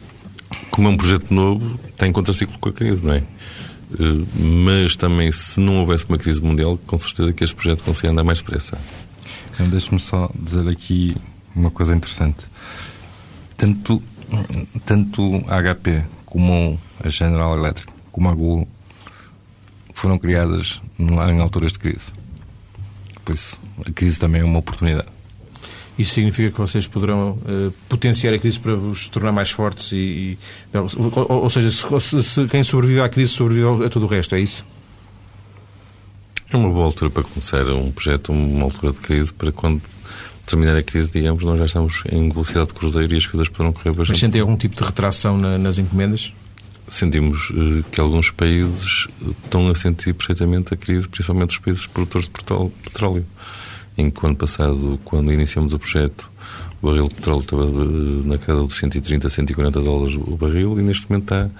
como é um projeto novo, tem contraciclo com a crise, não é? Eh, mas também, se não houvesse uma crise mundial, com certeza que este projeto conseguia andar mais depressa. Então, Deixe-me só dizer aqui uma coisa interessante. Tanto, tanto a HP como a General Electric, como a Google, foram criadas em alturas de crise. Por isso, a crise também é uma oportunidade. Isso significa que vocês poderão uh, potenciar a crise para vos tornar mais fortes e, e ou, ou, seja, se, se, quem sobrevive à crise sobrevive a tudo o resto, é isso? É uma boa altura para começar um projeto, uma altura de crise, para quando terminar a crise, digamos, nós já estamos em velocidade de cruzeiro e as coisas poderão correr bastante. Mas sentem algum tipo de retração na, nas encomendas? Sentimos uh, que alguns países estão a sentir perfeitamente a crise, principalmente os países produtores de petróleo em que o ano passado, quando iniciamos o projeto, o barril de petróleo estava na casa dos 130, 140 dólares o barril e neste momento está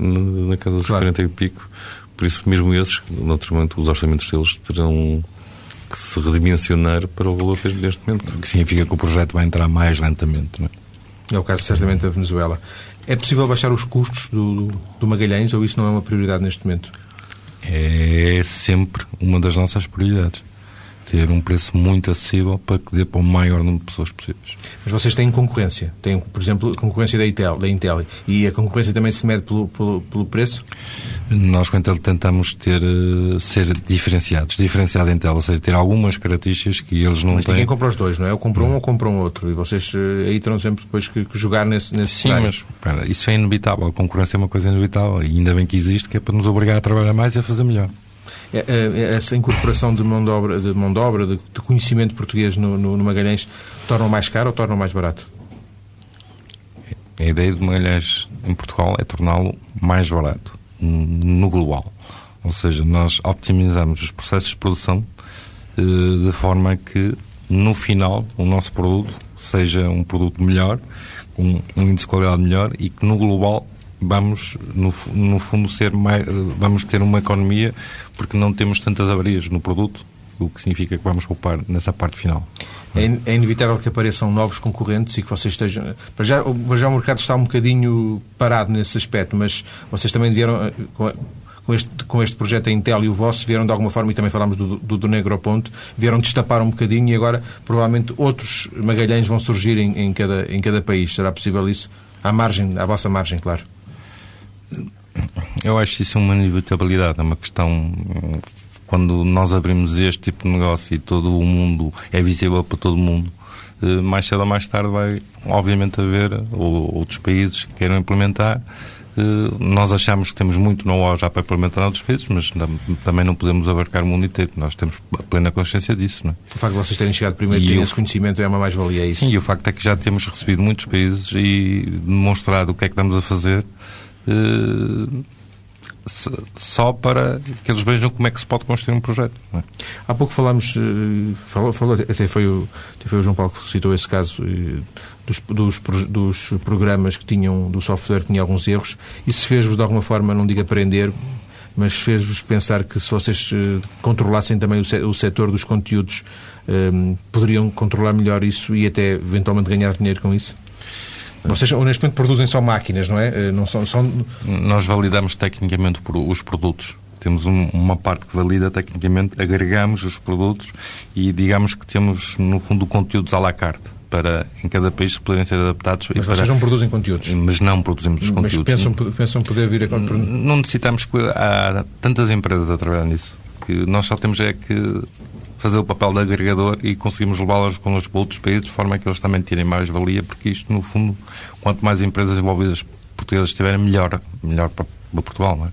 na casa dos claro. 40 e pico. Por isso, mesmo esses, naturalmente, os orçamentos deles terão que se redimensionar para o valor que neste momento. O que significa que o projeto vai entrar mais lentamente, não é? É o caso, certamente, da Venezuela. É possível baixar os custos do, do Magalhães ou isso não é uma prioridade neste momento? É sempre uma das nossas prioridades ter um preço muito acessível para que dê para o maior número de pessoas possíveis. Mas vocês têm concorrência. Têm, por exemplo, concorrência da Intel, da Intel. E a concorrência também se mede pelo, pelo, pelo preço? Nós, com a Intel, tentamos ter, uh, ser diferenciados. Diferenciado da Intel, ou seja, ter algumas características que eles não Mas têm. Mas ninguém compra os dois, não é? Ou compra um ou compra um outro. E vocês uh, aí terão sempre depois que, que jogar nesse, nesse Sim, cenário. mas isso é inevitável. A concorrência é uma coisa inevitável. E ainda bem que existe, que é para nos obrigar a trabalhar mais e a fazer melhor. É, é, essa incorporação de mão de obra, de, mão de, obra, de, de conhecimento português no, no, no Magalhães, mais caro ou torna mais barato? A ideia de Magalhães em Portugal é torná-lo mais barato no global. Ou seja, nós optimizamos os processos de produção eh, de forma que no final o nosso produto seja um produto melhor, com um índice de qualidade melhor e que no global vamos, no, no fundo, ser mais, vamos ter uma economia porque não temos tantas avarias no produto, o que significa que vamos poupar nessa parte final. É, é inevitável que apareçam novos concorrentes e que vocês estejam. Para já, já o mercado está um bocadinho parado nesse aspecto, mas vocês também vieram. Eh, com este, com este projeto a Intel e o vosso, vieram de alguma forma, e também falámos do, do, do Negroponto, vieram destapar um bocadinho e agora provavelmente outros Magalhães vão surgir em, em, cada, em cada país. Será possível isso? À margem, à vossa margem, claro. Eu acho isso uma inevitabilidade, é uma questão. Quando nós abrimos este tipo de negócio e todo o mundo é visível para todo o mundo, eh, mais cedo ou mais tarde vai, obviamente, haver outros países que queiram implementar. Eh, nós achamos que temos muito know-how já para implementar outros países, mas também não podemos abarcar o mundo inteiro. Nós temos plena consciência disso. Não é? O facto de vocês terem chegado primeiro e ter esse conhecimento é uma mais-valia, é isso? Sim, e o facto é que já temos recebido muitos países e demonstrado o que é que estamos a fazer só para que eles vejam como é que se pode construir um projeto. É? Há pouco falámos, eh, falou, falou, até, foi o, até foi o João Paulo que citou esse caso eh, dos, dos, dos programas que tinham, do software que tinha alguns erros. Isso fez-vos de alguma forma, não digo aprender, mas fez-vos pensar que se vocês eh, controlassem também o setor dos conteúdos, poderiam controlar melhor isso e até eventualmente ganhar dinheiro com isso? Vocês, honestamente, produzem só máquinas, não é? Eh, não são, são... Nós validamos tecnicamente os produtos. Temos um, uma parte que valida tecnicamente, agregamos os produtos e digamos que temos, no fundo, conteúdos à la carte para em cada país poderem ser adaptados. Mas para... vocês não produzem conteúdos? Mas não produzimos os conteúdos. Mas pensam, pensam poder vir a... Não necessitamos... Há tantas empresas a trabalhar nisso que nós só temos é que fazer o papel de agregador e conseguimos levá-las connosco para outros países de forma a que eles também tirem mais valia, porque isto, no fundo, quanto mais empresas envolvidas portuguesas estiverem, melhor, melhor para, Portugal, não é?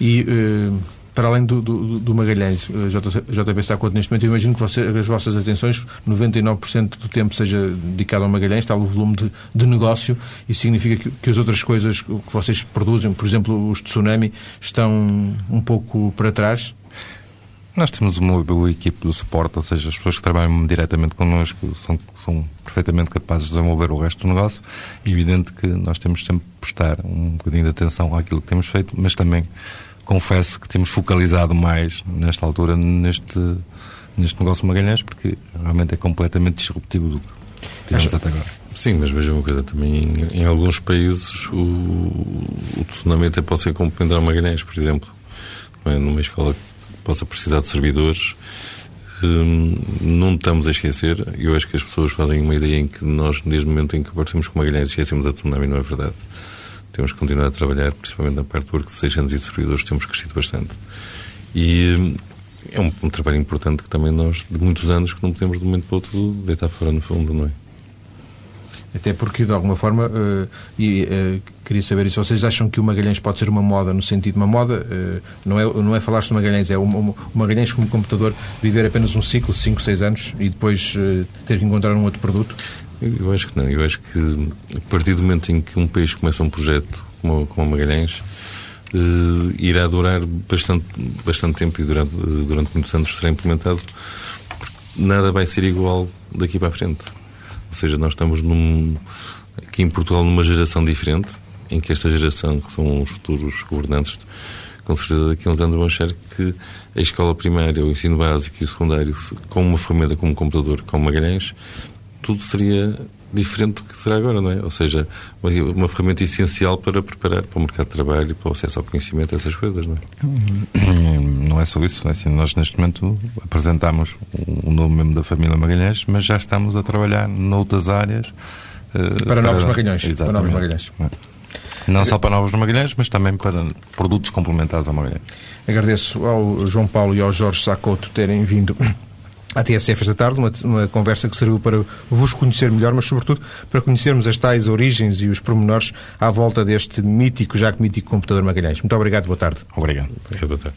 E, uh, para além do, do, do Magalhães, uh, JP está conta neste momento, eu imagino que você, as vossas atenções, 99% do tempo seja dedicado ao Magalhães, está o volume de, de negócio, e significa que, que as outras coisas que vocês produzem, por exemplo, os tsunami, estão um pouco para trás? Nós temos uma boa equipe de suporte, ou seja, as pessoas que trabalham diretamente connosco são, são perfeitamente capazes de desenvolver o resto do negócio. É evidente que nós temos sempre de prestar um bocadinho de atenção àquilo que temos feito, mas também confesso que temos focalizado mais, nesta altura, neste, neste negócio Magalhães, porque realmente é completamente disruptivo do que tivemos até agora. Sim, mas veja uma coisa, também em, alguns países o, o até pode ser complementar Magalhães, por exemplo. É? Numa escola possa precisar de servidores. Hum, não estamos a esquecer, eu acho que as pessoas fazem uma ideia em que nós, desde o momento em que aparecemos com Magalhães, esquecemos a Tsunami, não é verdade. Temos que continuar a trabalhar, principalmente na parte do workstations e servidores, temos crescido bastante. E hum, é um, um, trabalho importante que também nós, de muitos anos, que não podemos de um momento para outro deitar fora no fundo, não é? Até porque, de alguma forma, uh, e uh, queria saber se vocês acham que o Magalhães pode ser uma moda, no sentido de uma moda, uh, não, é, não é falar-se de Magalhães, é o, o, Magalhães como computador viver apenas um ciclo, 5, 6 anos, e depois ter que encontrar um outro produto? Eu acho que não. Eu acho que a partir do momento em que um país começa um projeto como, como Magalhães, irá durar bastante, bastante tempo e durante, durante muitos anos será implementado. Nada vai ser igual daqui para a frente. Ou seja, nós estamos num, aqui em Portugal numa geração diferente, em que esta geração, que são os futuros governantes, com certeza daqui a uns anos vão achar que a escola primária, o ensino básico e o secundário, com uma ferramenta como um computador, como Magalhães, tudo seria diferente do que será agora, não é? Ou seja, uma, uma, ferramenta essencial para preparar para o mercado de trabalho, para o acesso ao conhecimento, essas coisas, não é? Não é só isso, é assim, nós neste momento apresentamos o nome mesmo da família Magalhães, mas já estamos a trabalhar noutras áreas. Uh, para, para, novos Magalhães. Para novos Magalhães. É. Não só para novos Magalhães, mas também para produtos complementares ao Magalhães. Agradeço ao João Paulo e ao Jorge Sacoto terem vindo à TSF esta tarde, uma, uma, conversa que serviu para vos conhecer melhor, mas sobretudo para conhecermos as tais origens e os pormenores à volta deste mítico, já que mítico computador Magalhães. Muito obrigado, boa tarde. Obrigado. Boa tarde.